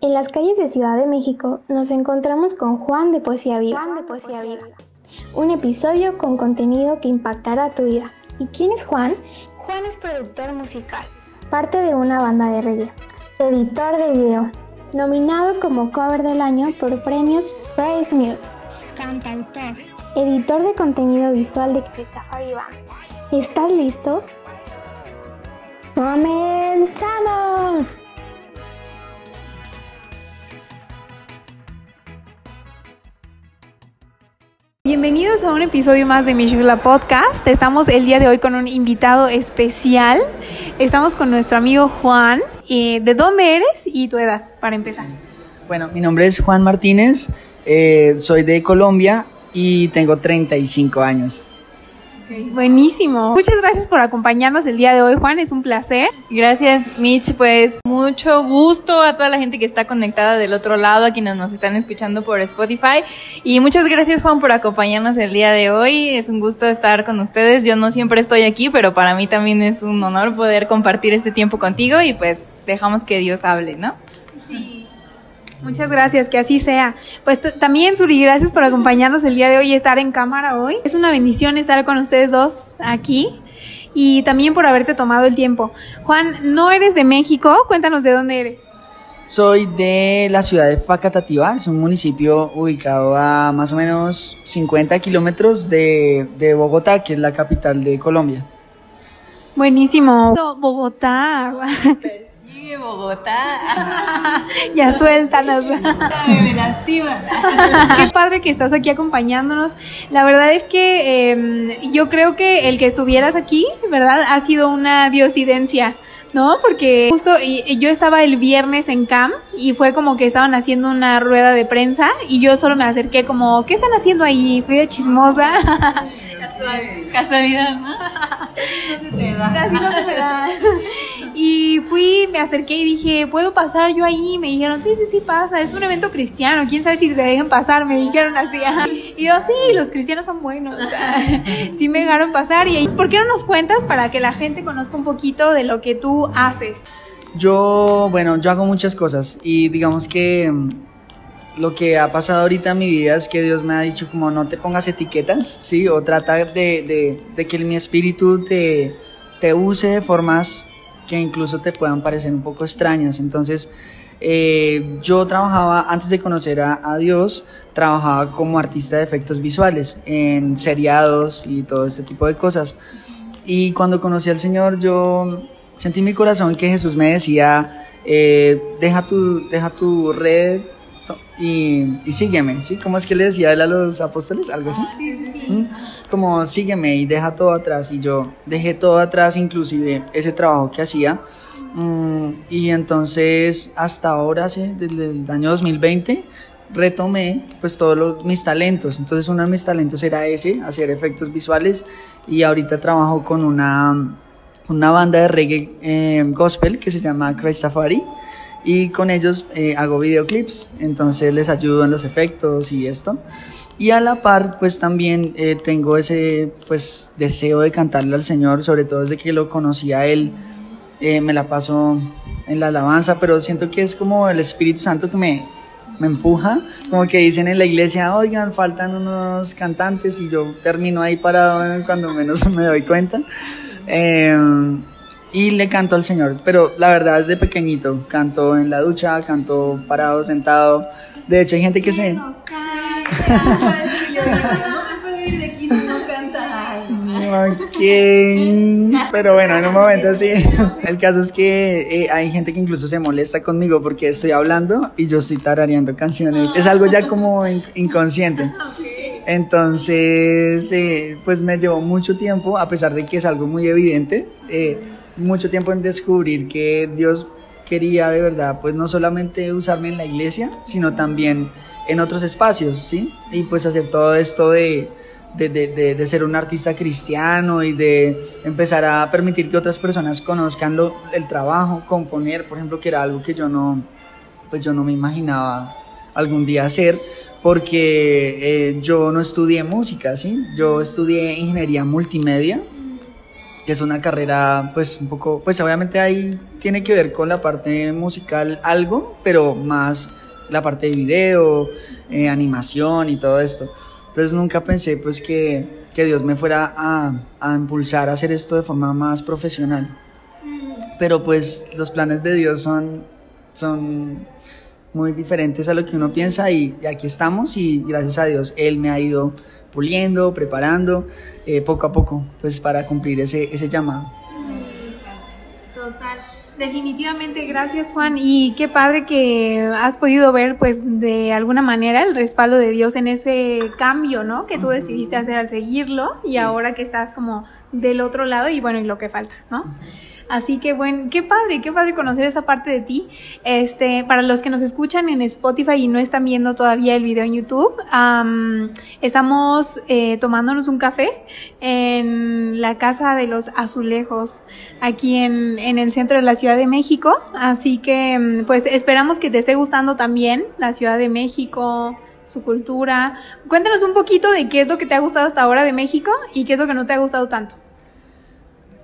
En las calles de Ciudad de México nos encontramos con Juan de Poesía Viva. Juan de Poesía Viva. Un episodio con contenido que impactará tu vida. ¿Y quién es Juan? Juan es productor musical, parte de una banda de reggae, editor de video, nominado como cover del año por premios Praise Music, cantautor, editor de contenido visual de Christopher Iván. ¿Estás listo? ¡Comenzamos! Bienvenidos a un episodio más de Mishula Podcast. Estamos el día de hoy con un invitado especial. Estamos con nuestro amigo Juan. Eh, ¿De dónde eres y tu edad, para empezar? Bueno, mi nombre es Juan Martínez, eh, soy de Colombia y tengo 35 años. Buenísimo. Muchas gracias por acompañarnos el día de hoy, Juan. Es un placer. Gracias, Mitch. Pues mucho gusto a toda la gente que está conectada del otro lado, a quienes nos están escuchando por Spotify. Y muchas gracias, Juan, por acompañarnos el día de hoy. Es un gusto estar con ustedes. Yo no siempre estoy aquí, pero para mí también es un honor poder compartir este tiempo contigo y pues dejamos que Dios hable, ¿no? Muchas gracias, que así sea. Pues también, Suri, gracias por acompañarnos el día de hoy y estar en cámara hoy. Es una bendición estar con ustedes dos aquí y también por haberte tomado el tiempo. Juan, no eres de México, cuéntanos de dónde eres. Soy de la ciudad de Facatativá, es un municipio ubicado a más o menos 50 kilómetros de, de Bogotá, que es la capital de Colombia. Buenísimo. Bogotá. Bogotá. ya suéltanos. Me lastima. Qué padre que estás aquí acompañándonos. La verdad es que em, yo creo que el que estuvieras aquí, ¿verdad? Ha sido una diosidencia. ¿no? Porque justo yo estaba el viernes en CAM y fue como que estaban haciendo una rueda de prensa y yo solo me acerqué como, ¿qué están haciendo ahí? Fui de chismosa. casualidad, ¿no? No se te da. Casi no se me da. Y fui, me acerqué y dije, ¿puedo pasar yo ahí? Me dijeron, sí, sí, sí pasa, es un evento cristiano, quién sabe si te dejen pasar, me dijeron así. Y yo, sí, los cristianos son buenos. sí me dejaron pasar. Y ¿por qué no nos cuentas para que la gente conozca un poquito de lo que tú haces? Yo, bueno, yo hago muchas cosas y digamos que mm, lo que ha pasado ahorita en mi vida es que Dios me ha dicho como no te pongas etiquetas, ¿sí? O trata de, de, de que mi espíritu te, te use de formas que incluso te puedan parecer un poco extrañas. Entonces, eh, yo trabajaba, antes de conocer a, Dios, trabajaba como artista de efectos visuales en seriados y todo este tipo de cosas. Y cuando conocí al Señor, yo sentí en mi corazón que Jesús me decía, eh, deja, tu, deja tu red y, y, sígueme, ¿sí? ¿Cómo es que le decía él a los apóstoles? Algo así. ¿Mm? Como sígueme y deja todo atrás. Y yo dejé todo atrás, inclusive ese trabajo que hacía. Mm, y entonces hasta ahora, sí, desde el año 2020, retomé pues todos mis talentos. Entonces uno de mis talentos era ese, hacer efectos visuales. Y ahorita trabajo con una, una banda de reggae eh, gospel que se llama Christ Safari y con ellos eh, hago videoclips, entonces les ayudo en los efectos y esto. Y a la par, pues también eh, tengo ese pues deseo de cantarle al Señor, sobre todo desde que lo conocí a Él, eh, me la paso en la alabanza, pero siento que es como el Espíritu Santo que me, me empuja, como que dicen en la iglesia, oigan, faltan unos cantantes y yo termino ahí parado cuando menos me doy cuenta. Eh, y le canto al Señor, pero la verdad es de pequeñito, canto en la ducha, canto parado, sentado. De hecho hay gente que se... Ok, pero bueno, en un momento sí. El caso es que eh, hay gente que incluso se molesta conmigo porque estoy hablando y yo estoy tarareando canciones. Es algo ya como inconsciente. Entonces, eh, pues me llevó mucho tiempo, a pesar de que es algo muy evidente. Eh, mucho tiempo en descubrir que Dios quería de verdad, pues no solamente usarme en la iglesia, sino también en otros espacios, ¿sí? Y pues hacer todo esto de, de, de, de, ser un artista cristiano y de empezar a permitir que otras personas conozcan lo, el trabajo, componer, por ejemplo, que era algo que yo no, pues yo no me imaginaba algún día hacer, porque eh, yo no estudié música, ¿sí? Yo estudié ingeniería multimedia, que es una carrera pues un poco, pues obviamente ahí tiene que ver con la parte musical algo, pero más la parte de video, eh, animación y todo esto. Entonces nunca pensé pues que, que Dios me fuera a, a, impulsar a hacer esto de forma más profesional. Pero pues los planes de Dios son, son muy diferentes a lo que uno piensa y, y aquí estamos y gracias a Dios Él me ha ido puliendo, preparando eh, poco a poco pues para cumplir ese, ese llamado. Total. Definitivamente, gracias Juan. Y qué padre que has podido ver, pues, de alguna manera el respaldo de Dios en ese cambio, ¿no? Que tú decidiste hacer al seguirlo y ahora que estás como del otro lado y bueno, y lo que falta, ¿no? Así que bueno, qué padre, qué padre conocer esa parte de ti. Este, para los que nos escuchan en Spotify y no están viendo todavía el video en YouTube, um, estamos eh, tomándonos un café en la Casa de los Azulejos, aquí en, en el centro de la Ciudad de México. Así que pues esperamos que te esté gustando también la Ciudad de México su cultura. Cuéntanos un poquito de qué es lo que te ha gustado hasta ahora de México y qué es lo que no te ha gustado tanto.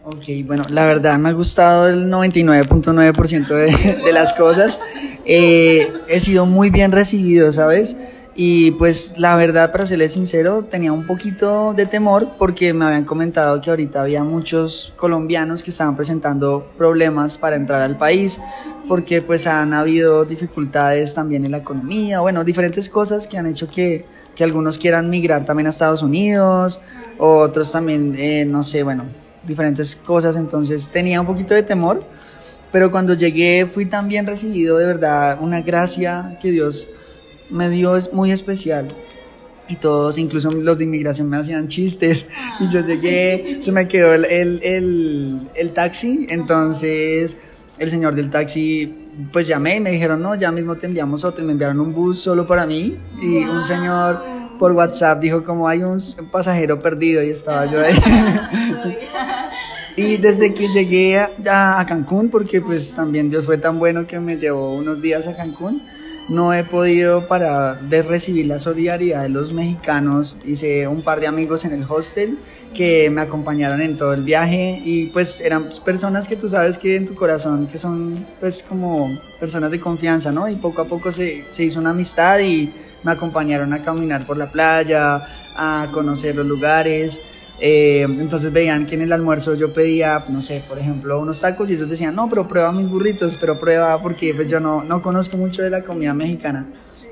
Ok, bueno, la verdad me ha gustado el 99.9% de, de las cosas. Eh, he sido muy bien recibido, ¿sabes? Y pues la verdad, para serles sincero, tenía un poquito de temor porque me habían comentado que ahorita había muchos colombianos que estaban presentando problemas para entrar al país porque pues han habido dificultades también en la economía, bueno, diferentes cosas que han hecho que, que algunos quieran migrar también a Estados Unidos, otros también, eh, no sé, bueno, diferentes cosas, entonces tenía un poquito de temor, pero cuando llegué fui tan bien recibido, de verdad, una gracia que Dios me dio es muy especial. Y todos, incluso los de inmigración, me hacían chistes. Y yo llegué, se me quedó el, el, el, el taxi. Entonces, el señor del taxi, pues llamé y me dijeron, no, ya mismo te enviamos otro. Y me enviaron un bus solo para mí. Y un señor por WhatsApp dijo, como hay un pasajero perdido. Y estaba yo ahí. Y desde que llegué a, a, Cancún, porque pues también Dios fue tan bueno que me llevó unos días a Cancún, no he podido parar de recibir la solidaridad de los mexicanos. Hice un par de amigos en el hostel que me acompañaron en todo el viaje y pues eran personas que tú sabes que en tu corazón, que son pues como personas de confianza, ¿no? Y poco a poco se, se hizo una amistad y me acompañaron a caminar por la playa, a conocer los lugares. Eh, entonces veían que en el almuerzo yo pedía, no sé, por ejemplo, unos tacos y ellos decían, no, pero prueba mis burritos, pero prueba porque pues yo no, no conozco mucho de la comida mexicana.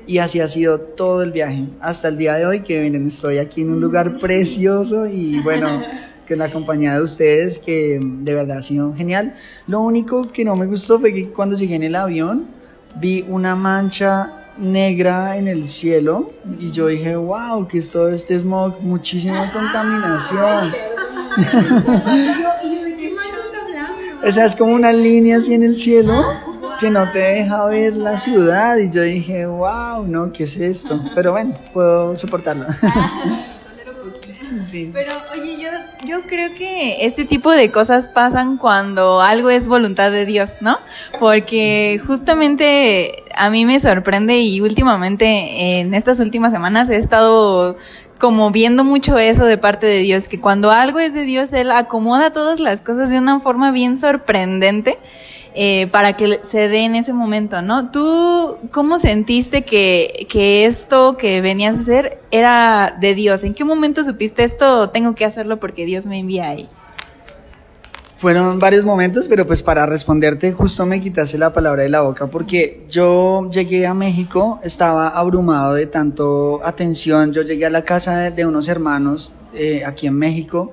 Y así ha sido todo el viaje, hasta el día de hoy que miren, estoy aquí en un lugar precioso y bueno, que la compañía de ustedes, que de verdad ha sido genial. Lo único que no me gustó fue que cuando llegué en el avión vi una mancha negra en el cielo y yo dije, wow, que es todo este smog, muchísima contaminación. o sea, es como una línea así en el cielo que no te deja ver la ciudad y yo dije, wow, no, ¿qué es esto? Pero bueno, puedo soportarlo. Sí. Pero oye, yo, yo creo que este tipo de cosas pasan cuando algo es voluntad de Dios, ¿no? Porque justamente a mí me sorprende y últimamente en estas últimas semanas he estado como viendo mucho eso de parte de Dios, que cuando algo es de Dios, Él acomoda todas las cosas de una forma bien sorprendente. Eh, para que se dé en ese momento, ¿no? ¿Tú cómo sentiste que, que esto que venías a hacer era de Dios? ¿En qué momento supiste esto tengo que hacerlo porque Dios me envía ahí? Fueron varios momentos, pero pues para responderte justo me quitaste la palabra de la boca porque yo llegué a México, estaba abrumado de tanto atención, yo llegué a la casa de, unos hermanos eh, aquí en México,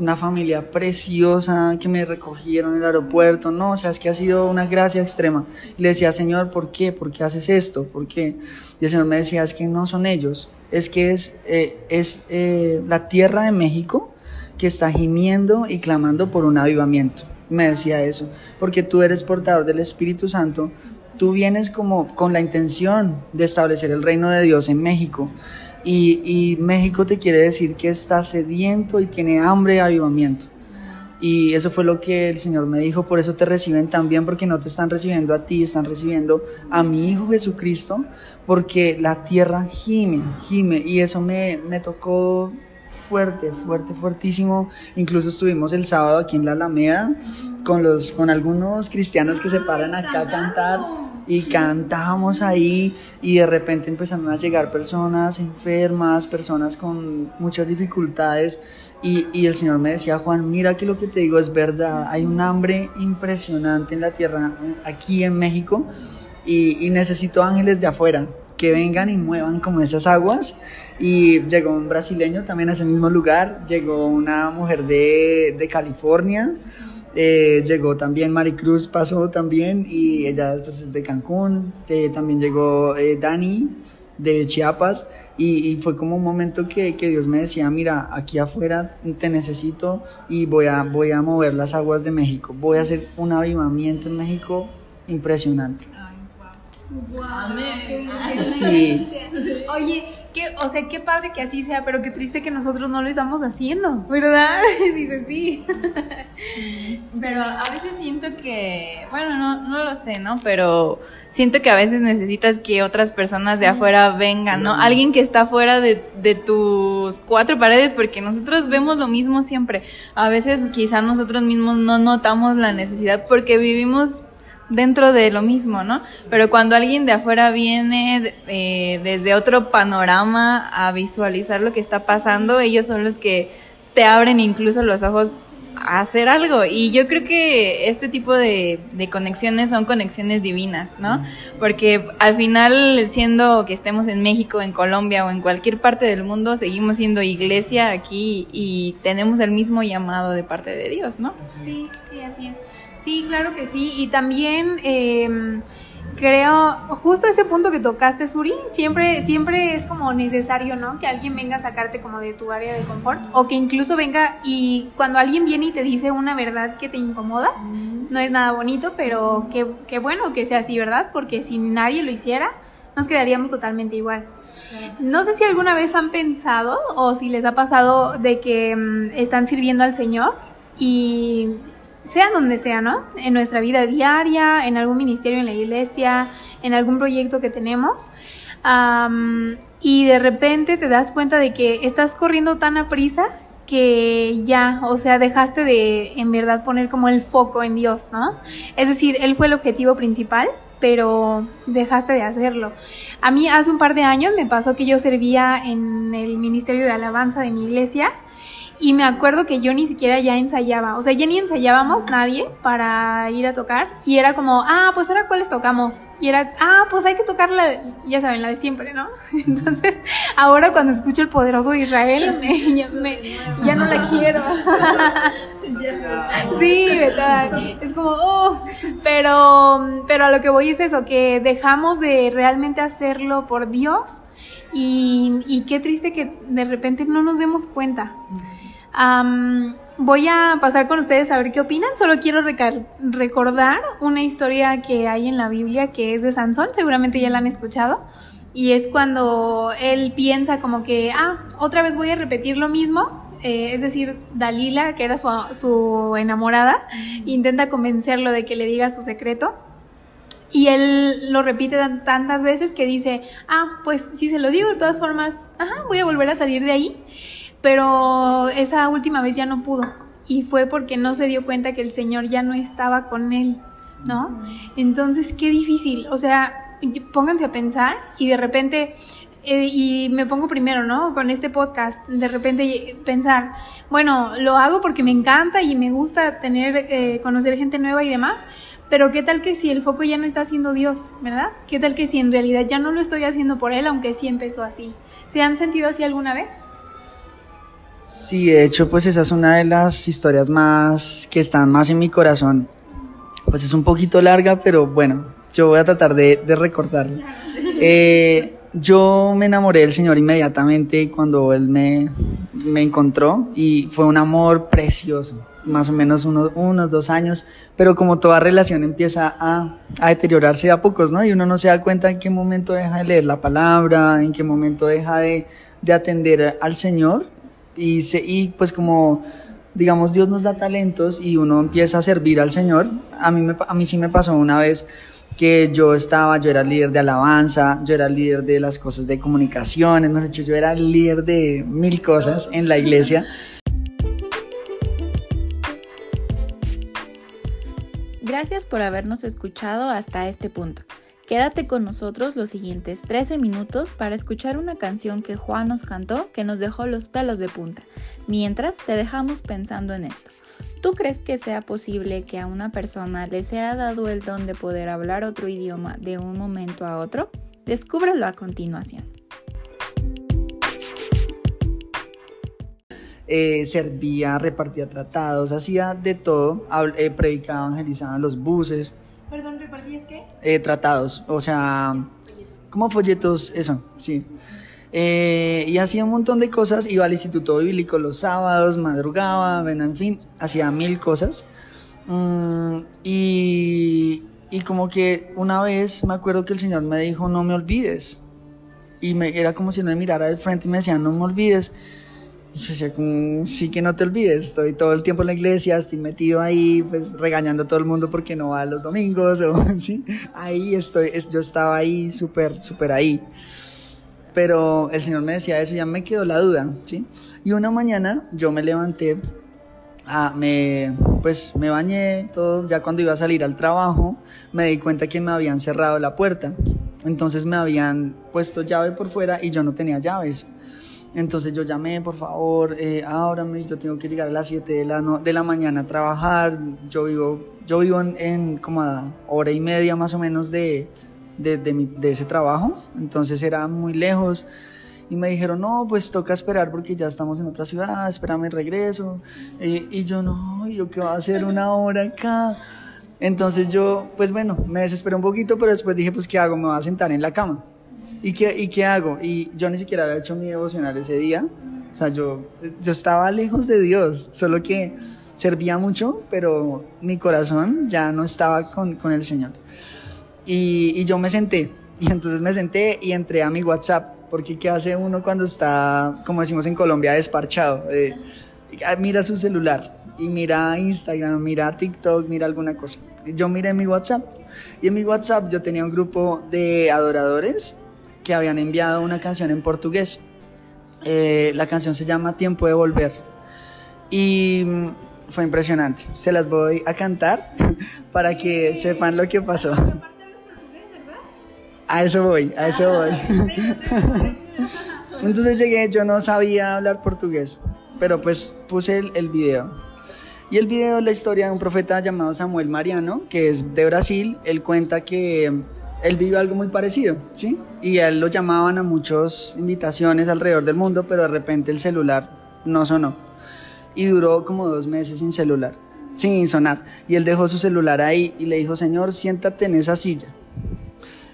una familia preciosa que me recogieron en el aeropuerto, no, o sea, es que ha sido una gracia extrema. Y le decía, Señor, ¿por qué? ¿Por qué haces esto? ¿Por qué? Y el Señor me decía, es que no son ellos, es que es, eh, es eh, la tierra de México que está gimiendo y clamando por un avivamiento. Me decía eso, porque tú eres portador del Espíritu Santo, tú vienes como con la intención de establecer el reino de Dios en México. Y, México te quiere decir que está sediento y tiene hambre de avivamiento. Y eso fue lo que el Señor me dijo, por eso te reciben también, porque no te están recibiendo a ti, están recibiendo a mi Hijo Jesucristo, porque la tierra gime, gime, y eso me, me tocó fuerte, fuerte, fuertísimo. Incluso estuvimos el sábado aquí en la Alameda con, los, con algunos cristianos que se paran acá a cantar y cantábamos ahí y de repente empezaron a llegar personas enfermas, personas con muchas dificultades y, y, el Señor me decía, Juan, mira que lo que te digo es verdad, hay un hambre impresionante en la tierra, aquí en México, y, y necesito ángeles de afuera que vengan y muevan como esas aguas. Y llegó un brasileño también a ese mismo lugar, llegó una mujer de, de California, eh, llegó también Maricruz, pasó también, y ella pues, es de Cancún, eh, también llegó eh, Dani de Chiapas, y, y, fue como un momento que, que, Dios me decía, mira, aquí afuera te necesito y voy a, voy a mover las aguas de México, voy a hacer un avivamiento en México impresionante. Sí. Oye, qué, o sea, qué padre que así sea, pero qué triste que nosotros no lo estamos haciendo, ¿verdad? Dice sí. Pero a veces siento que, bueno, no, no lo sé, ¿no? Pero siento que a veces necesitas que otras personas de afuera vengan, ¿no? Alguien que está fuera de, de tus cuatro paredes, porque nosotros vemos lo mismo siempre. A veces quizá nosotros mismos no notamos la necesidad porque vivimos dentro de lo mismo, ¿no? Pero cuando alguien de afuera viene eh, desde otro panorama a visualizar lo que está pasando, ellos son los que te abren incluso los ojos a hacer algo. Y yo creo que este tipo de, de conexiones son conexiones divinas, ¿no? Porque al final, siendo que estemos en México, en Colombia o en cualquier parte del mundo, seguimos siendo iglesia aquí y tenemos el mismo llamado de parte de Dios, ¿no? Sí, sí, así es. Sí, claro que sí. Y también eh, creo, justo ese punto que tocaste, Suri, siempre, siempre es como necesario, ¿no? Que alguien venga a sacarte como de tu área de confort. O que incluso venga y cuando alguien viene y te dice una verdad que te incomoda, no es nada bonito, pero qué, qué bueno que sea así, ¿verdad? Porque si nadie lo hiciera, nos quedaríamos totalmente igual. No sé si alguna vez han pensado o si les ha pasado de que um, están sirviendo al Señor y sea donde sea, ¿no? En nuestra vida diaria, en algún ministerio en la iglesia, en algún proyecto que tenemos. Y de repente te das cuenta de que estás corriendo tan a prisa que ya, o sea, dejaste de en verdad poner como el foco en Dios, ¿no? Es decir, Él fue el objetivo principal, pero dejaste de hacerlo. A mí hace un par de años me pasó que yo servía en el Ministerio de Alabanza de mi iglesia y me acuerdo que yo ni siquiera ya ensayaba, o sea, ya ni ensayábamos nadie para ir a tocar. Y era como, ah, pues ahora cuáles tocamos. Y era, ah, pues hay que tocar la, ya saben, la de siempre, ¿no? Entonces, ahora cuando escucho el poderoso de Israel, me, ya, me, ya, no la quiero. sí, es como, oh, pero, pero a lo que voy es eso, que dejamos de realmente hacerlo por Dios. Y, y qué triste que de repente no nos demos cuenta. Um, voy a pasar con ustedes a ver qué opinan. Solo quiero recordar una historia que hay en la Biblia que es de Sansón, seguramente ya la han escuchado. Y es cuando él piensa como que, ah, otra vez voy a repetir lo mismo. Eh, es decir, Dalila, que era su, su enamorada, intenta convencerlo de que le diga su secreto. Y él lo repite tantas veces que dice, ah, pues si se lo digo de todas formas, ajá, voy a volver a salir de ahí pero esa última vez ya no pudo y fue porque no se dio cuenta que el Señor ya no estaba con él, ¿no? Entonces, qué difícil, o sea, pónganse a pensar y de repente, eh, y me pongo primero, ¿no? Con este podcast, de repente pensar, bueno, lo hago porque me encanta y me gusta tener, eh, conocer gente nueva y demás, pero qué tal que si el foco ya no está haciendo Dios, ¿verdad? ¿Qué tal que si en realidad ya no lo estoy haciendo por Él, aunque sí empezó así? ¿Se han sentido así alguna vez? Sí, de hecho, pues esa es una de las historias más que están más en mi corazón. Pues es un poquito larga, pero bueno, yo voy a tratar de, de recordarla. Eh, yo me enamoré del Señor inmediatamente cuando Él me, me encontró y fue un amor precioso, más o menos uno, unos dos años, pero como toda relación empieza a, a deteriorarse a pocos, ¿no? Y uno no se da cuenta en qué momento deja de leer la palabra, en qué momento deja de, de atender al Señor y, se, y pues como digamos Dios nos da talentos y uno empieza a servir al Señor, a mí, a mí sí me pasó una vez que yo estaba, yo era líder de alabanza, yo era líder de las cosas de comunicación, mejor dicho, yo era líder de mil cosas en la iglesia. Gracias por habernos escuchado hasta este punto. Quédate con nosotros los siguientes 13 minutos para escuchar una canción que Juan nos cantó que nos dejó los pelos de punta. Mientras te dejamos pensando en esto. ¿Tú crees que sea posible que a una persona le sea dado el don de poder hablar otro idioma de un momento a otro? Descúbrelo a continuación. Eh, servía, repartía tratados, hacía de todo, eh, predicaba, evangelizaba en los buses. Perdón, ¿repartías qué? Eh, tratados, o sea, como folletos, eso, sí. Eh, y hacía un montón de cosas, iba al instituto bíblico los sábados, madrugaba, bueno, en fin, hacía mil cosas. Mm, y, y, como que una vez me acuerdo que el Señor me dijo, no me olvides. Y me, era como si no me mirara de frente y me decía, no me olvides. Yo decía, sí que no te olvides, estoy todo el tiempo en la iglesia, estoy metido ahí, pues regañando a todo el mundo porque no va los domingos, o, ¿sí? Ahí estoy, yo estaba ahí súper, súper ahí pero el Señor me decía eso, ya me quedó la duda, ¿sí? Y una mañana yo me levanté, ah, me, pues me bañé, todo, ya cuando iba a salir al trabajo, me di cuenta que me habían cerrado la puerta, entonces me habían puesto llave por fuera y yo no tenía llaves. Entonces yo llamé, por favor, eh, ábrame, yo tengo que llegar a las 7 de la, de la mañana a trabajar, yo vivo, yo vivo en, en como a hora y media más o menos de, de, de, ese trabajo, entonces era muy lejos. Y me dijeron, no, pues toca esperar porque ya estamos en otra ciudad, espérame el regreso. Y yo, no, ¿yo qué va a hacer una hora acá? Entonces yo, pues bueno, me desesperé un poquito, pero después dije, pues ¿qué hago? Me voy a sentar en la cama. ¿Y qué, ¿Y qué hago? Y yo ni siquiera había hecho mi devocional ese día. O sea, yo, yo estaba lejos de Dios, solo que servía mucho, pero mi corazón ya no estaba con, con el Señor. Y, yo me senté, y entonces me senté y entré a mi WhatsApp, porque ¿qué hace uno cuando está, como decimos en Colombia, desparchado? mira su celular y mira Instagram, mira TikTok, mira alguna cosa. Yo miré mi WhatsApp y en mi WhatsApp yo tenía un grupo de adoradores que habían enviado una canción en portugués. Eh, la canción se llama Tiempo de Volver. Y mm, fue impresionante. Se las voy a cantar para que sepan lo que pasó. A eso voy, a eso voy. Entonces llegué, yo no sabía hablar portugués, pero pues puse el, el video. Y el video es la historia de un profeta llamado Samuel Mariano, que es de Brasil. Él cuenta que él vive algo muy parecido, ¿sí? Y a él lo llamaban a muchas invitaciones alrededor del mundo, pero de repente el celular no sonó. Y duró como dos meses sin celular, sin sonar. Y él dejó su celular ahí y le dijo, Señor, siéntate en esa silla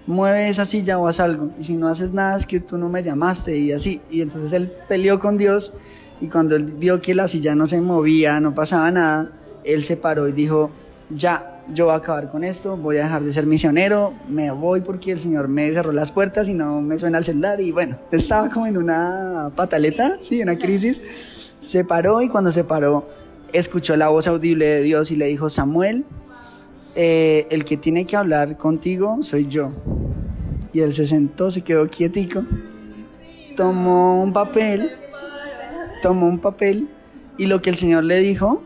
mueve esa silla o haz algo. Y si no haces nada es que tú no me llamaste y así. Y entonces él peleó con Dios y cuando él vio que la silla no se movía, no pasaba nada, él se paró y dijo, ya, yo voy a acabar con esto, voy a dejar de ser misionero, me voy porque el Señor me cerró las puertas y no me suena el celular. Y bueno, estaba como en una pataleta, sí, una crisis. Se paró y cuando se paró, escuchó la voz audible de Dios y le dijo, Samuel, eh, el que tiene que hablar contigo soy yo. Y él se sentó, se quedó quietico, tomó un papel, tomó un papel y lo que el Señor le dijo,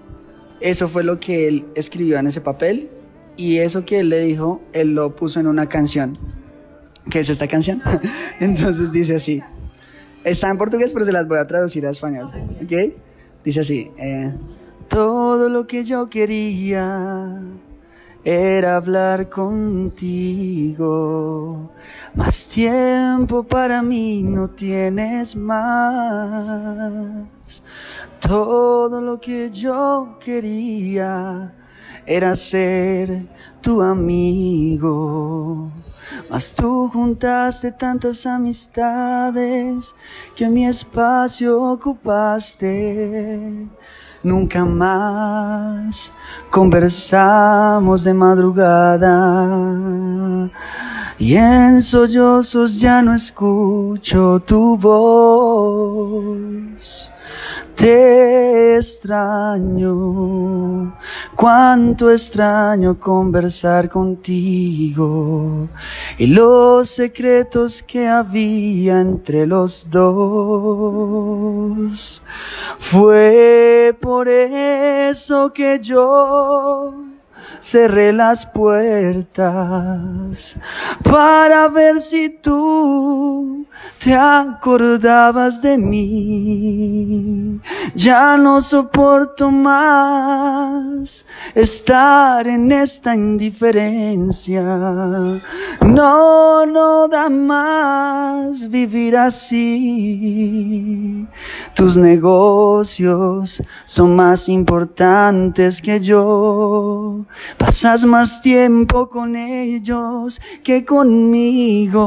eso fue lo que él escribió en ese papel y eso que él le dijo, él lo puso en una canción. ¿Qué es esta canción? Entonces dice así. Está en portugués, pero se las voy a traducir a español. ¿Ok? Dice así. Eh, todo lo que yo quería era hablar contigo. Más tiempo para mí no tienes más. Todo lo que yo quería era ser tu amigo. Mas tú juntaste tantas amistades que mi espacio ocupaste nunca más conversamos de madrugada y en sollozos ya no escucho tu voz. Te extraño, cuánto extraño conversar contigo y los secretos que había entre los dos. Fue por eso que yo cerré las puertas para ver si tú te acordabas de mí. Ya no soporto más estar en esta indiferencia. No, no da más vivir así. Tus negocios son más importantes que yo. Pasas más tiempo con ellos que conmigo.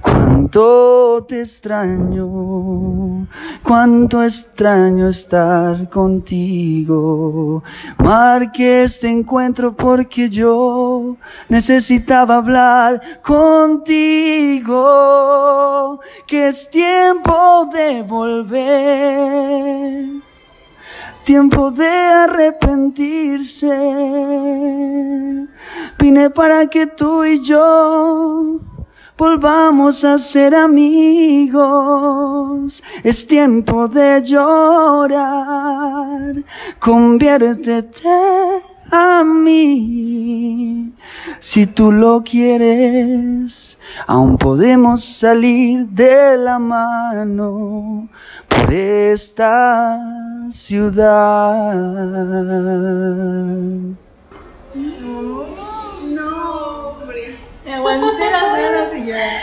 Cuánto te extraño, cuánto extraño estar contigo. Marque este encuentro porque yo necesitaba hablar contigo. Que es tiempo de volver tiempo de arrepentirse. Vine para que tú y yo volvamos a ser amigos. Es tiempo de llorar. Conviértete a mí. Si tú lo quieres, aún podemos salir de la mano por esta ciudad.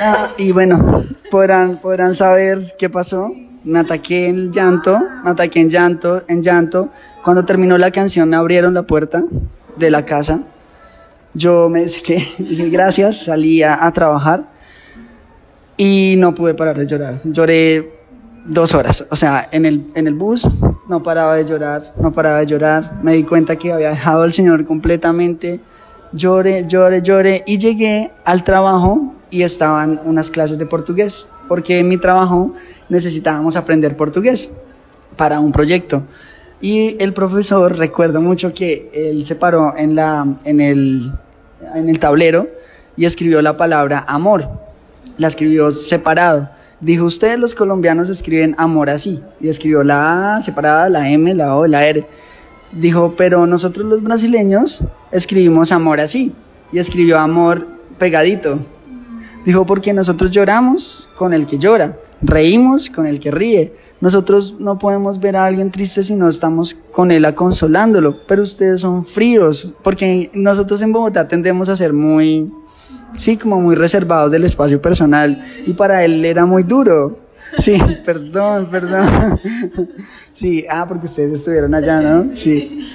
Ah, y bueno, podrán, podrán saber qué pasó. Me ataqué en llanto, me ataqué en llanto, en llanto. Cuando terminó la canción me abrieron la puerta de la casa. Yo me que dije gracias, salí a, a trabajar y no pude parar de llorar. Lloré dos horas, o sea, en el, en el bus no paraba de llorar, no paraba de llorar. Me di cuenta que había dejado al Señor completamente. Lloré, lloré, lloré y llegué al trabajo y estaban unas clases de portugués, porque en mi trabajo necesitábamos aprender portugués para un proyecto. Y el profesor, recuerdo mucho que él se paró en, la, en, el, en el tablero y escribió la palabra amor. La escribió separado. Dijo, ustedes los colombianos escriben amor así. Y escribió la A separada, la M, la O, la R. Dijo, pero nosotros los brasileños escribimos amor así. Y escribió amor pegadito. Dijo, porque nosotros lloramos con el que llora, reímos con el que ríe. Nosotros no podemos ver a alguien triste si no estamos con él consolándolo, pero ustedes son fríos, porque nosotros en Bogotá tendemos a ser muy, sí, como muy reservados del espacio personal, y para él era muy duro. Sí, perdón, perdón. Sí, ah, porque ustedes estuvieron allá, ¿no? Sí.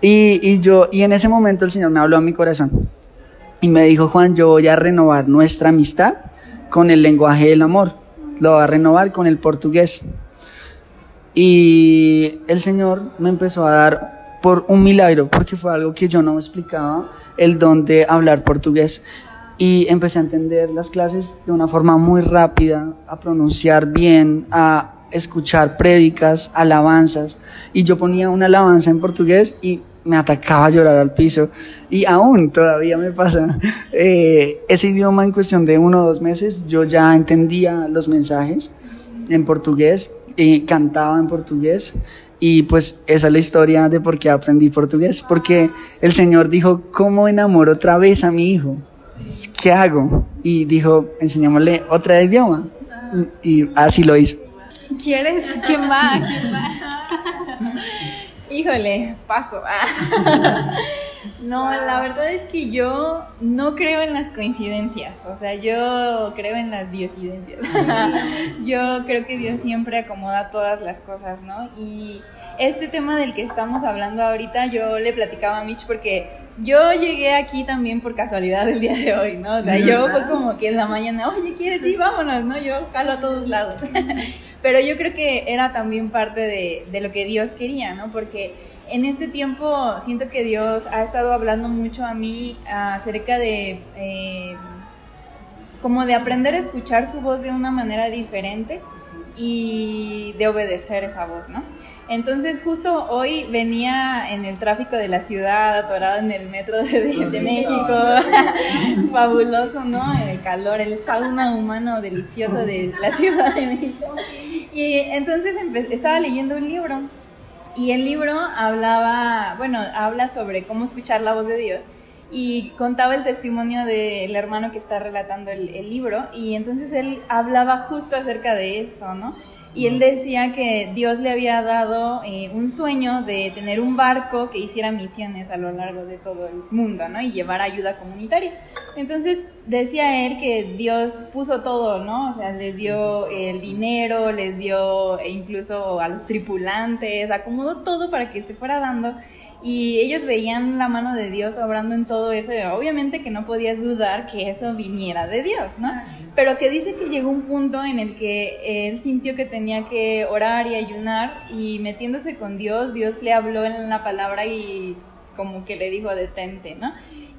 Y, y yo, y en ese momento el Señor me habló a mi corazón y me dijo, Juan, yo voy a renovar nuestra amistad con el lenguaje del amor. Lo voy a renovar con el portugués. Y el Señor me empezó a dar por un milagro, porque fue algo que yo no me explicaba, el don de hablar portugués. Y empecé a entender las clases de una forma muy rápida, a pronunciar bien, a escuchar prédicas, alabanzas. Y yo ponía una alabanza en portugués y me atacaba a llorar al piso y aún todavía me pasa. Eh, ese idioma en cuestión de uno o dos meses yo ya entendía los mensajes en portugués y cantaba en portugués y pues esa es la historia de por qué aprendí portugués, porque el Señor dijo, ¿cómo enamoro otra vez a mi hijo? ¿Qué hago? Y dijo, enseñémosle otra idioma. Y, y así lo hizo. ¿Quieres? ¿Quién va? ¿Quién va? Híjole, paso. No, la verdad es que yo no creo en las coincidencias, o sea, yo creo en las diosidencias. yo creo que Dios siempre acomoda todas las cosas, ¿no? Y este tema del que estamos hablando ahorita, yo le platicaba a Mitch porque yo llegué aquí también por casualidad el día de hoy, ¿no? O sea, yo fue como que en la mañana, oye, ¿quieres ir? Vámonos, ¿no? Yo jalo a todos lados. Pero yo creo que era también parte de, de lo que Dios quería, ¿no? Porque en este tiempo siento que Dios ha estado hablando mucho a mí acerca de eh, como de aprender a escuchar su voz de una manera diferente y de obedecer esa voz, ¿no? Entonces justo hoy venía en el tráfico de la ciudad, atorada en el metro de, México, fabuloso, ¿no? El calor, el sauna humano delicioso de la Ciudad de México. Y entonces estaba leyendo un libro y el libro hablaba, bueno, habla sobre cómo escuchar la voz de Dios y contaba el testimonio del hermano que está relatando el, el libro y entonces él hablaba justo acerca de esto, ¿no? Y él decía que Dios le había dado eh, un sueño de tener un barco que hiciera misiones a lo largo de todo el mundo, ¿no? Y llevar ayuda comunitaria. Entonces decía él que Dios puso todo, ¿no? O sea, les dio el dinero, les dio incluso a los tripulantes, acomodó todo para que se fuera dando y ellos veían la mano de Dios obrando en todo eso. obviamente que no podías dudar que eso viniera de Dios, ¿no? Pero que dice que llegó un punto en el que él sintió que tenía que orar y ayunar y metiéndose con Dios, Dios le habló en la palabra y como que le dijo detente, ¿no?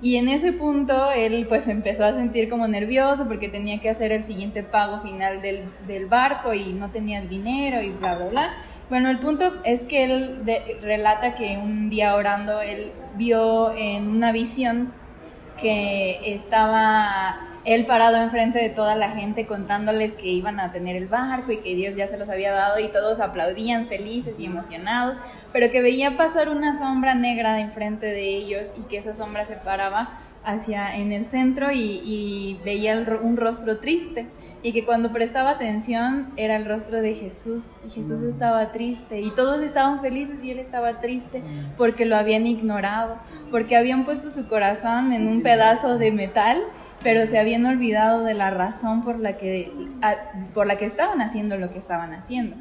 Y en ese punto él pues empezó a sentir como nervioso porque tenía que hacer el siguiente pago final del, del barco y no tenía el dinero y bla, bla, bla. Bueno, el punto es que él relata que un día orando él vio en una visión que estaba él parado enfrente de toda la gente contándoles que iban a tener el barco y que Dios ya se los había dado y todos aplaudían felices y emocionados, pero que veía pasar una sombra negra enfrente de ellos y que esa sombra se paraba hacia en el centro y, veía un rostro triste y que cuando prestaba atención era el rostro de Jesús y Jesús mm. estaba triste y todos estaban felices y él estaba triste mm. porque lo habían ignorado, porque habían puesto su corazón en un pedazo de metal pero se habían olvidado de la razón por la que, por la que estaban haciendo lo que estaban haciendo.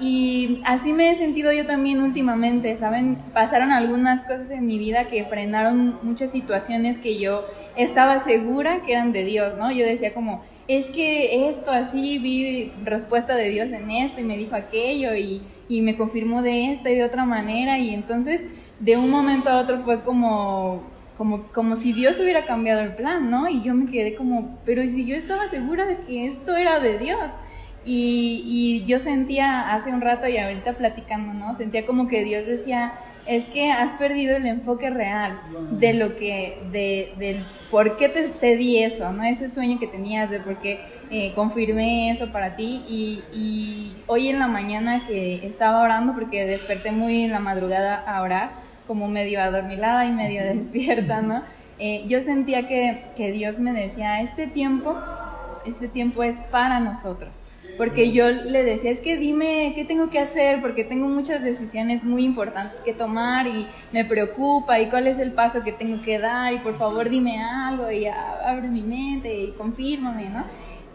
Y así me he sentido yo también últimamente, ¿saben? Pasaron algunas cosas en mi vida que frenaron muchas situaciones que yo estaba segura que eran de Dios, ¿no? Yo decía como, es que esto así, vi respuesta de Dios en esto y me dijo aquello y, y me confirmó de esta y de otra manera y entonces de un momento a otro fue como, como, como si Dios hubiera cambiado el plan, ¿no? Y yo me quedé como, pero si yo estaba segura de que esto era de Dios? Y, yo sentía hace un rato y ahorita platicando, ¿no? Sentía como que Dios decía, es que has perdido el enfoque real de lo que, de, del por qué te, di eso, ¿no? Ese sueño que tenías de por qué eh, confirmé eso para ti. Y, y, hoy en la mañana que estaba orando, porque desperté muy en la madrugada a orar, como medio adormilada y medio despierta, ¿no? Eh, yo sentía que, que Dios me decía, este tiempo, este tiempo es para nosotros porque yo le decía, es que dime qué tengo que hacer, porque tengo muchas decisiones muy importantes que tomar y me preocupa y cuál es el paso que tengo que dar y por favor dime algo y abre mi mente y confírmame, ¿no?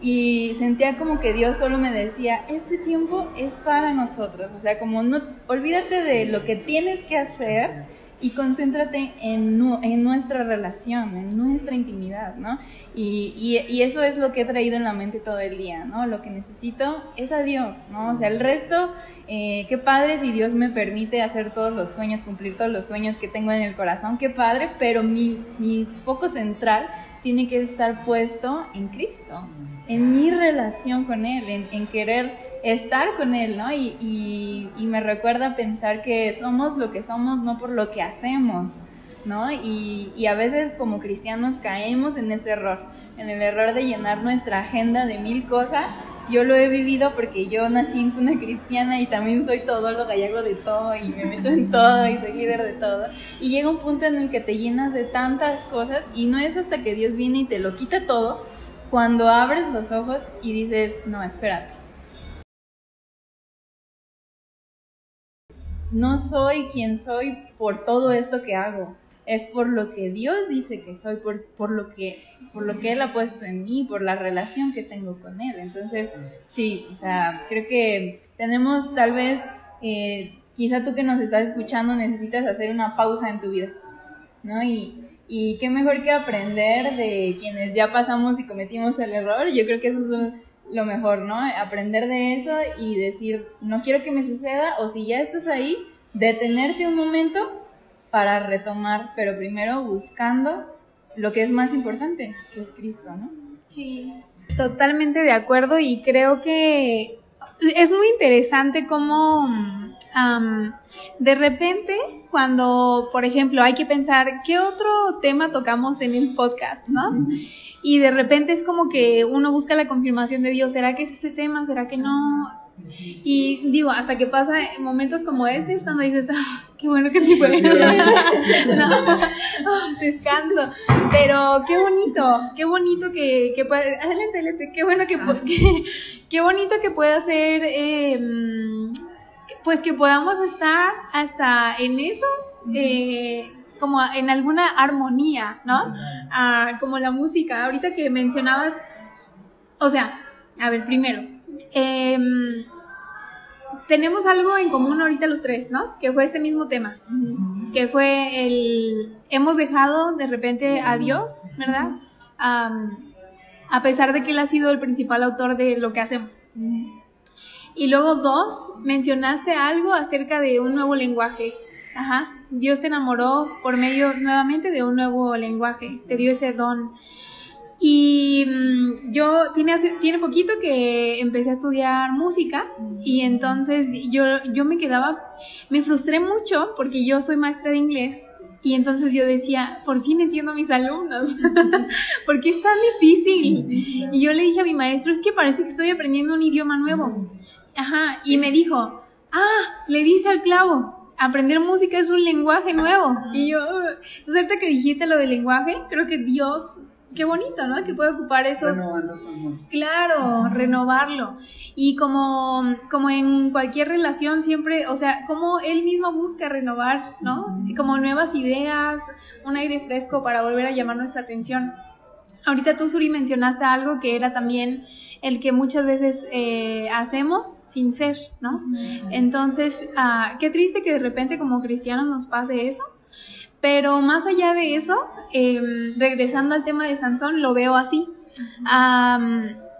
Y sentía como que Dios solo me decía, este tiempo es para nosotros, o sea, como no, olvídate de lo que tienes que hacer y concéntrate en, en, nuestra relación, en nuestra intimidad, ¿no? Y, y, eso es lo que he traído en la mente todo el día, ¿no? Lo que necesito es a Dios, ¿no? O sea, el resto, eh, qué padre si Dios me permite hacer todos los sueños, cumplir todos los sueños que tengo en el corazón, qué padre, pero mi, mi foco central tiene que estar puesto en Cristo, en mi relación con Él, en, en querer estar con Él, ¿no? Y, me recuerda pensar que somos lo que somos no por lo que hacemos, ¿no? Y, y, a veces como cristianos caemos en ese error, en el error de llenar nuestra agenda de mil cosas. Yo lo he vivido porque yo nací en una cristiana y también soy todo lo gallego de todo y me meto en todo y soy líder de todo. Y llega un punto en el que te llenas de tantas cosas y no es hasta que Dios viene y te lo quita todo cuando abres los ojos y dices, no, espérate no soy quien soy por todo esto que hago, es por lo que Dios dice que soy, por, por, lo, que, por lo que Él ha puesto en mí, por la relación que tengo con Él. Entonces, sí, o sea, creo que tenemos tal vez, eh, quizá tú que nos estás escuchando necesitas hacer una pausa en tu vida, ¿no? Y, y qué mejor que aprender de quienes ya pasamos y cometimos el error. Yo creo que eso es un lo mejor, ¿no? Aprender de eso y decir, no quiero que me suceda, o si ya estás ahí, detenerte un momento para retomar, pero primero buscando lo que es más importante, que es Cristo, ¿no? Sí, totalmente de acuerdo y creo que es muy interesante cómo de repente, cuando, por ejemplo, hay que pensar qué otro tema tocamos en el podcast, ¿no? Y de repente es como que uno busca la confirmación de Dios, ¿será que es este tema? ¿Será que no? Y digo, hasta que pasa momentos como este, es cuando dices, ah, qué bueno que sí fue. Descanso. Pero qué bonito, qué bonito que, que puede, adelante, adelante, qué bueno que, ah. qué bonito que pueda ser, em, pues que podamos estar hasta en eso. Eh, como en alguna armonía, ¿no? Ah, como la música. Ahorita que mencionabas, o sea, a ver, primero, Em, tenemos algo en común ahorita los tres, ¿no? Que fue este mismo tema, que fue el, hemos dejado de repente a Dios, ¿verdad? a pesar de que Él ha sido el principal autor de lo que hacemos. Y luego dos, mencionaste algo acerca de un nuevo lenguaje. Ajá. Dios te enamoró por medio nuevamente de un nuevo lenguaje, te dio ese don. Y mm, yo tiene, tiene poquito que empecé a estudiar música y entonces yo, yo me quedaba, me frustré mucho porque yo soy maestra de inglés y entonces yo decía, por fin entiendo a mis alumnos, porque es tan difícil. Y yo le dije a mi maestro, es que parece que estoy aprendiendo un idioma nuevo. Ajá, y me dijo, ah, le dice al clavo, aprender música es un lenguaje nuevo. Y yo, entonces ahorita que dijiste lo del lenguaje, creo que Dios Qué bonito, ¿no? Que puede ocupar eso. Claro, renovarlo. Y como, como en cualquier relación siempre, o sea, como él mismo busca renovar, ¿no? Como nuevas ideas, un aire fresco para volver a llamar nuestra atención. Ahorita tú, Suri, mencionaste algo que era también el que muchas veces eh, hacemos sin ser, ¿no? Entonces, ah, qué triste que de repente como cristianos nos pase eso pero más allá de eso, em, regresando al tema de Sansón, lo veo así.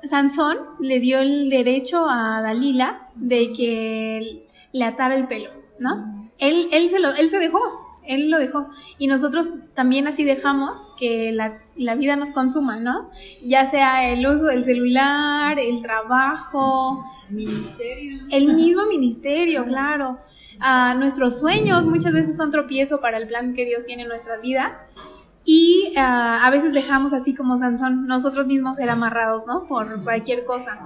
Sansón le dio el derecho a Dalila de que le atara el pelo, ¿no? Él, él, se, lo, él se dejó, él lo dejó. Y nosotros también así dejamos que la, la, vida nos consuma, ¿no? Ya sea el uso del celular, el trabajo. Ministerio. El mismo ministerio, claro a nuestros sueños muchas veces son tropiezo para el plan que Dios tiene en nuestras vidas. Y a veces dejamos así como Sansón, nosotros mismos ser amarrados, ¿no? Por cualquier cosa.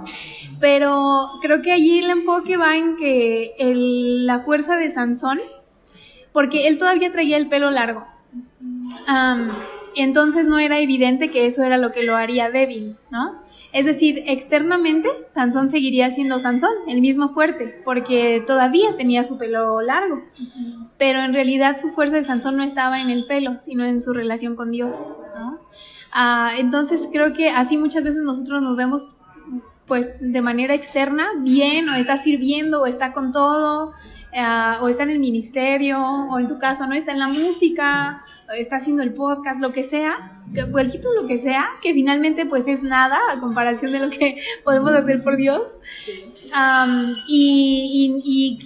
Pero creo que allí el enfoque va en que la fuerza de Sansón, porque él todavía traía el pelo largo. entonces no era evidente que eso era lo que lo haría débil, ¿no? Es decir, externamente Sansón seguiría siendo Sansón, el mismo fuerte, porque todavía tenía su pelo largo. Pero en realidad su fuerza de Sansón no estaba en el pelo, sino en su relación con Dios. Ah, entonces creo que así muchas veces nosotros nos vemos pues de manera externa bien o está sirviendo o está con todo ah, o está en el ministerio o en tu caso no está en la música está haciendo el podcast, lo que sea, cualquier lo que sea, que finalmente pues es nada a comparación de lo que podemos hacer por Dios. y,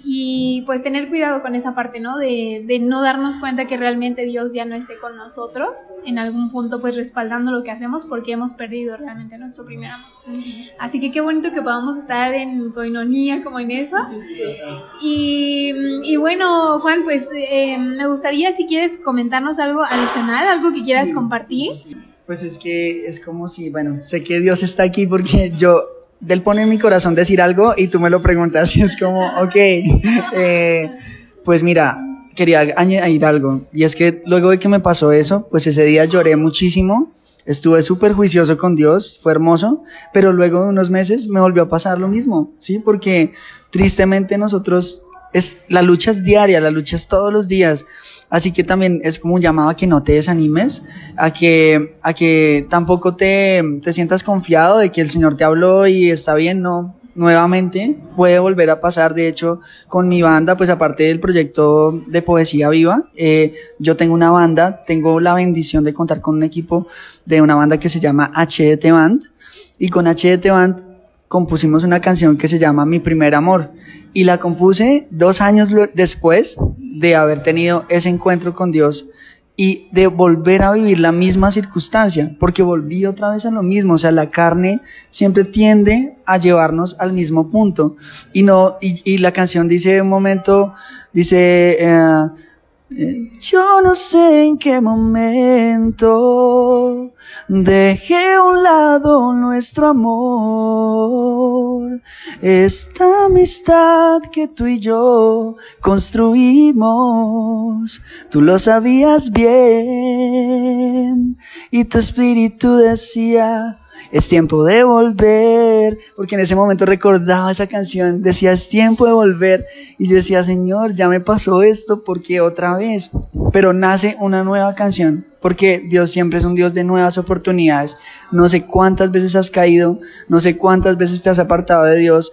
y, pues tener cuidado con esa parte, ¿no? De, de, no darnos cuenta que realmente Dios ya no esté con nosotros, en algún punto pues respaldando lo que hacemos porque hemos perdido realmente nuestro primer amor. Así que qué bonito que podamos estar en coinonía como en eso. Y, y bueno, Juan, pues eh, me gustaría si quieres comentarnos algo adicional, algo que quieras compartir. Pues es que es como si, bueno, sé que Dios está aquí porque yo, Él pone en mi corazón decir algo y tú me lo preguntas y es como, ok, eh, pues mira, quería añadir algo y es que luego de que me pasó eso, pues ese día lloré muchísimo. Estuve súper juicioso con Dios, fue hermoso, pero luego de unos meses me volvió a pasar lo mismo, ¿sí? Porque tristemente nosotros, es, la lucha es diaria, la lucha es todos los días. Así que también es como un llamado a que no te desanimes, a que, a que tampoco te, te sientas confiado de que el Señor te habló y está bien, no, nuevamente puede volver a pasar. De hecho, con mi banda, pues aparte del proyecto de Poesía Viva, eh, yo tengo una banda, tengo la bendición de contar con un equipo de una banda que se llama HDT Band. Y con HDT Band compusimos una canción que se llama Mi primer amor. Y la compuse dos años después de haber tenido ese encuentro con Dios y de volver a vivir la misma circunstancia, porque volví otra vez a lo mismo, o sea, la carne siempre tiende a llevarnos al mismo punto. Y no, y, y la canción dice un momento, dice, eh, yo no sé en qué momento dejé a un lado nuestro amor, esta amistad que tú y yo construimos, tú lo sabías bien y tu espíritu decía, es tiempo de volver, porque en ese momento recordaba esa canción, decía, es tiempo de volver, y yo decía, Señor, ya me pasó esto, porque otra vez? Pero nace una nueva canción, porque Dios siempre es un Dios de nuevas oportunidades. No sé cuántas veces has caído, no sé cuántas veces te has apartado de Dios.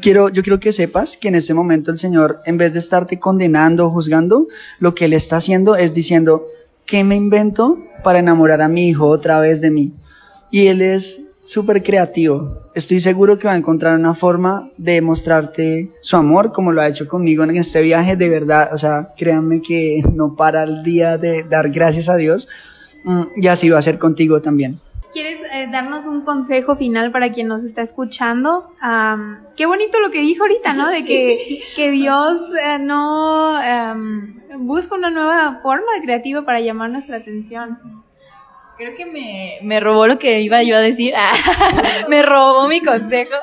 Quiero, yo quiero que sepas que en este momento el Señor, en vez de estarte condenando o juzgando, lo que Él está haciendo es diciendo, ¿qué me invento para enamorar a mi hijo otra vez de mí? Y él es súper creativo. Estoy seguro que va a encontrar una forma de mostrarte su amor, como lo ha hecho conmigo en este viaje, de verdad. O sea, créanme que no para el día de dar gracias a Dios. Mm, y así va a ser contigo también. ¿Quieres eh, darnos un consejo final para quien nos está escuchando? Um, qué bonito lo que dijo ahorita, ¿no? De que, que Dios eh, no um, busca una nueva forma creativa para llamar nuestra atención. Creo que me, me, robó lo que iba yo a decir. me robó mi consejo.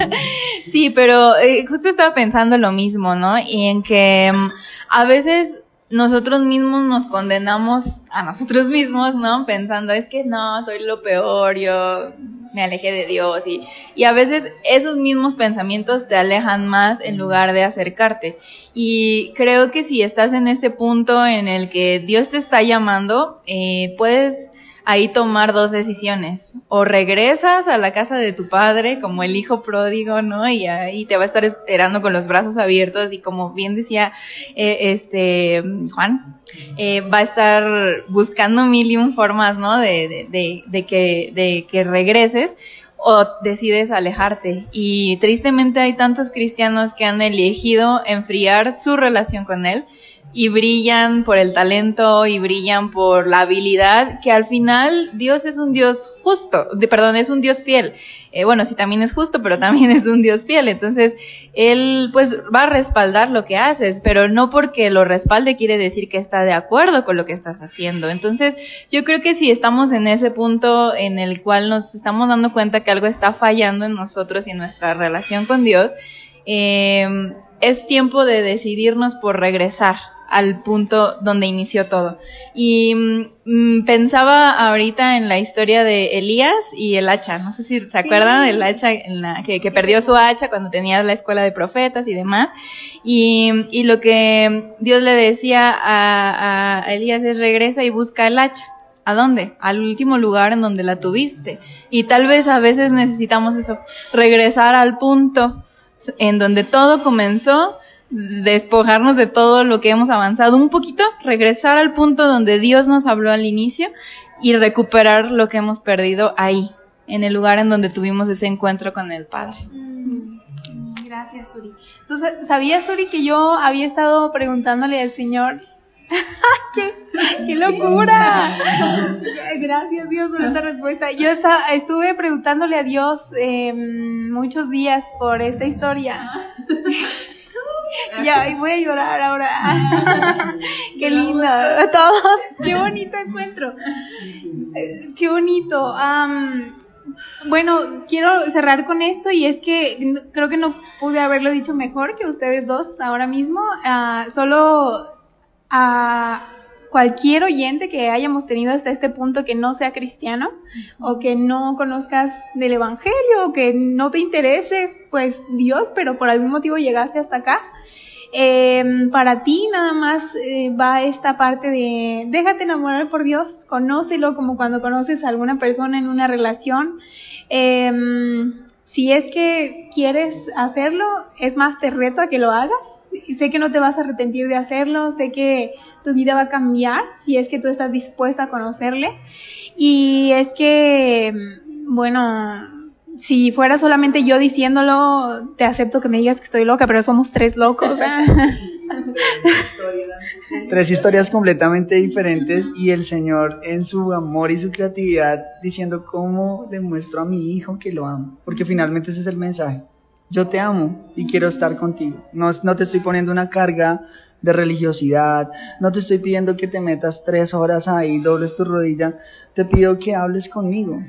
sí, pero eh, justo estaba pensando lo mismo, ¿no? Y en que um, a veces nosotros mismos nos condenamos a nosotros mismos, ¿no? Pensando, es que no, soy lo peor, yo me alejé de Dios y, y a veces esos mismos pensamientos te alejan más en lugar de acercarte. Y creo que si estás en ese punto en el que Dios te está llamando, eh, puedes ahí tomar dos decisiones. O regresas a la casa de tu padre como el hijo pródigo, ¿no? Y ahí te va a estar esperando con los brazos abiertos y como bien decía eh, este Juan, eh, va a estar buscando mil y un formas, ¿no? De, de, de, que, de que regreses o decides alejarte. Y tristemente hay tantos cristianos que han elegido enfriar su relación con Él y brillan por el talento y brillan por la habilidad, que al final Dios es un Dios justo, de, perdón, es un Dios fiel. Eh, bueno, sí también es justo, pero también es un Dios fiel. Entonces, Él pues va a respaldar lo que haces, pero no porque lo respalde quiere decir que está de acuerdo con lo que estás haciendo. Entonces, yo creo que si estamos en ese punto en el cual nos estamos dando cuenta que algo está fallando en nosotros y en nuestra relación con Dios, eh, es tiempo de decidirnos por regresar al punto donde inició todo. Y mm, pensaba ahorita en la historia de Elías y el hacha. No sé si se acuerdan del hacha en la, que, que, perdió su hacha cuando tenía la escuela de profetas y demás. Y, y lo que Dios le decía a, a Elías es regresa y busca el hacha. ¿A dónde? Al último lugar en donde la tuviste. Y tal vez a veces necesitamos eso, regresar al punto en donde todo comenzó despojarnos de todo lo que hemos avanzado un poquito, regresar al punto donde Dios nos habló al inicio y recuperar lo que hemos perdido ahí, en el lugar en donde tuvimos ese encuentro con el Padre. Mm, gracias, Suri. Entonces, ¿sabías, Suri, que yo había estado preguntándole al Señor ¡Qué, ¡Qué, locura! Gracias Dios por esta respuesta. Yo estaba, estuve preguntándole a Dios eh, muchos días por esta historia. Ya, y voy a llorar ahora. qué lindo, todos, qué bonito encuentro. Qué bonito. bueno, quiero cerrar con esto y es que creo que no pude haberlo dicho mejor que ustedes dos ahora mismo. Uh, solo a cualquier oyente que hayamos tenido hasta este punto que no sea cristiano o que no conozcas del Evangelio o que no te interese, pues Dios, pero por algún motivo llegaste hasta acá. Eh, para ti nada más eh, va esta parte de déjate enamorar por Dios, conócelo como cuando conoces a alguna persona en una relación. Eh, si es que quieres hacerlo, es más, te reto a que lo hagas. Sé que no te vas a arrepentir de hacerlo, sé que tu vida va a cambiar si es que tú estás dispuesta a conocerle. Y es que, bueno, si fuera solamente yo diciéndolo, te acepto que me digas que estoy loca, pero somos tres locos. Tres historias completamente diferentes y el Señor en su amor y su creatividad diciendo cómo le muestro a mi hijo que lo amo. Porque finalmente ese es el mensaje. Yo te amo y quiero estar contigo. No, no te estoy poniendo una carga de religiosidad, no te estoy pidiendo que te metas tres horas ahí, dobles tu rodilla, te pido que hables conmigo,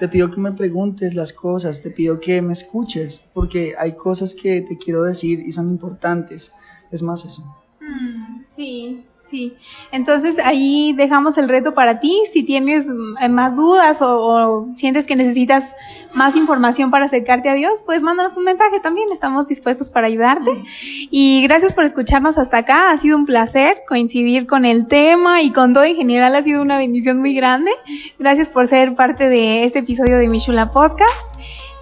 te pido que me preguntes las cosas, te pido que me escuches, porque hay cosas que te quiero decir y son importantes. Es más eso. Mm, sí, Sí, entonces ahí dejamos el reto para ti. Si tienes mm, más dudas o, sientes que necesitas más información para acercarte a Dios, pues mándanos un mensaje también. Estamos dispuestos para ayudarte. Y gracias por escucharnos hasta acá. Ha sido un placer coincidir con el tema y con todo en general. Ha sido una bendición muy grande. Gracias por ser parte de este episodio de Michula Podcast.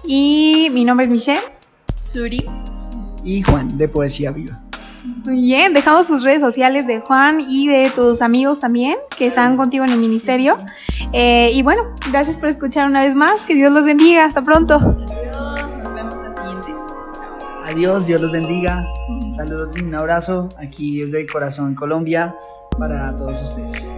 Y mi nombre es Michelle. Suri. Y Juan de Poesía Viva. Muy bien, dejamos sus redes sociales de Juan y de tus amigos también que están contigo en el ministerio. Eh, y bueno, gracias por escuchar una vez más. Que Dios los bendiga. Hasta pronto. Adiós, nos vemos la siguiente. Adiós, Dios los bendiga. Saludos y un abrazo aquí desde Corazón Colombia para todos ustedes.